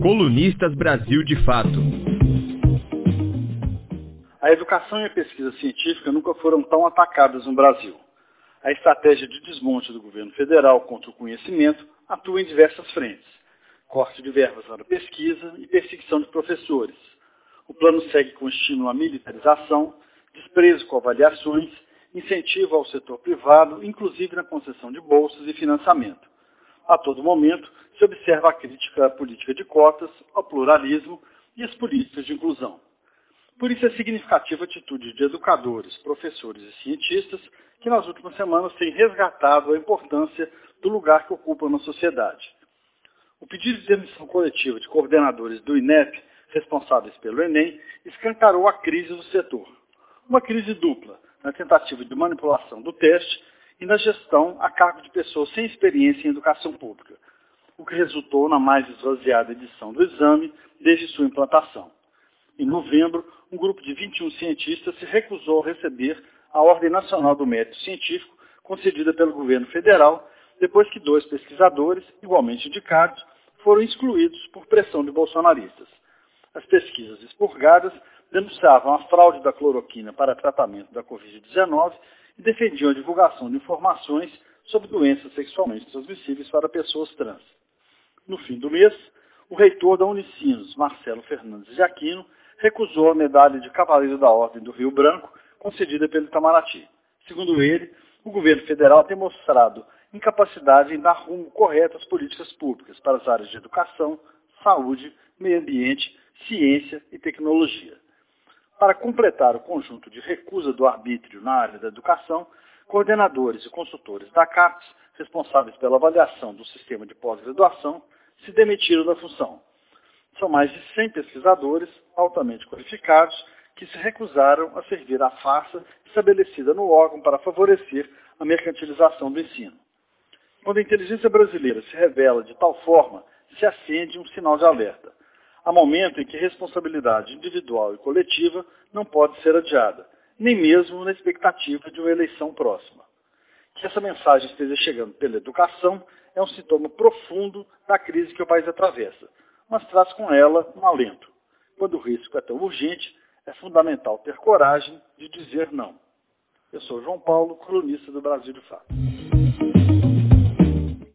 Colunistas Brasil de Fato. A educação e a pesquisa científica nunca foram tão atacadas no Brasil. A estratégia de desmonte do governo federal contra o conhecimento atua em diversas frentes. Corte de verbas para pesquisa e perseguição de professores. O plano segue com estímulo à militarização, desprezo com avaliações, incentivo ao setor privado, inclusive na concessão de bolsas e financiamento. A todo momento, se observa a crítica à política de cotas, ao pluralismo e às políticas de inclusão. Por isso é significativa a atitude de educadores, professores e cientistas que nas últimas semanas têm resgatado a importância do lugar que ocupam na sociedade. O pedido de demissão coletiva de coordenadores do INEP, responsáveis pelo Enem, escancarou a crise do setor. Uma crise dupla, na tentativa de manipulação do teste e na gestão a cargo de pessoas sem experiência em educação pública, o que resultou na mais esvaziada edição do exame desde sua implantação. Em novembro, um grupo de 21 cientistas se recusou a receber a Ordem Nacional do Mérito Científico concedida pelo governo federal, depois que dois pesquisadores, igualmente indicados, foram excluídos por pressão de bolsonaristas. As pesquisas expurgadas denunciavam a fraude da cloroquina para tratamento da Covid-19 e defendiam a divulgação de informações sobre doenças sexualmente transmissíveis para pessoas trans. No fim do mês, o reitor da Unicinos, Marcelo Fernandes de Aquino, recusou a medalha de Cavaleiro da Ordem do Rio Branco, concedida pelo Itamaraty. Segundo ele, o governo federal tem mostrado incapacidade em dar rumo correto às políticas públicas para as áreas de educação, saúde, meio ambiente, ciência e tecnologia. Para completar o conjunto de recusa do arbítrio na área da educação, coordenadores e consultores da CAPES, responsáveis pela avaliação do sistema de pós-graduação, se demitiram da função. São mais de 100 pesquisadores altamente qualificados que se recusaram a servir à farsa estabelecida no órgão para favorecer a mercantilização do ensino. Quando a inteligência brasileira se revela de tal forma, se acende um sinal de alerta. Há momento em que responsabilidade individual e coletiva não pode ser adiada, nem mesmo na expectativa de uma eleição próxima. Que essa mensagem esteja chegando pela educação é um sintoma profundo da crise que o país atravessa, mas traz com ela um alento. Quando o risco é tão urgente, é fundamental ter coragem de dizer não. Eu sou João Paulo, cronista do Brasil de Fato.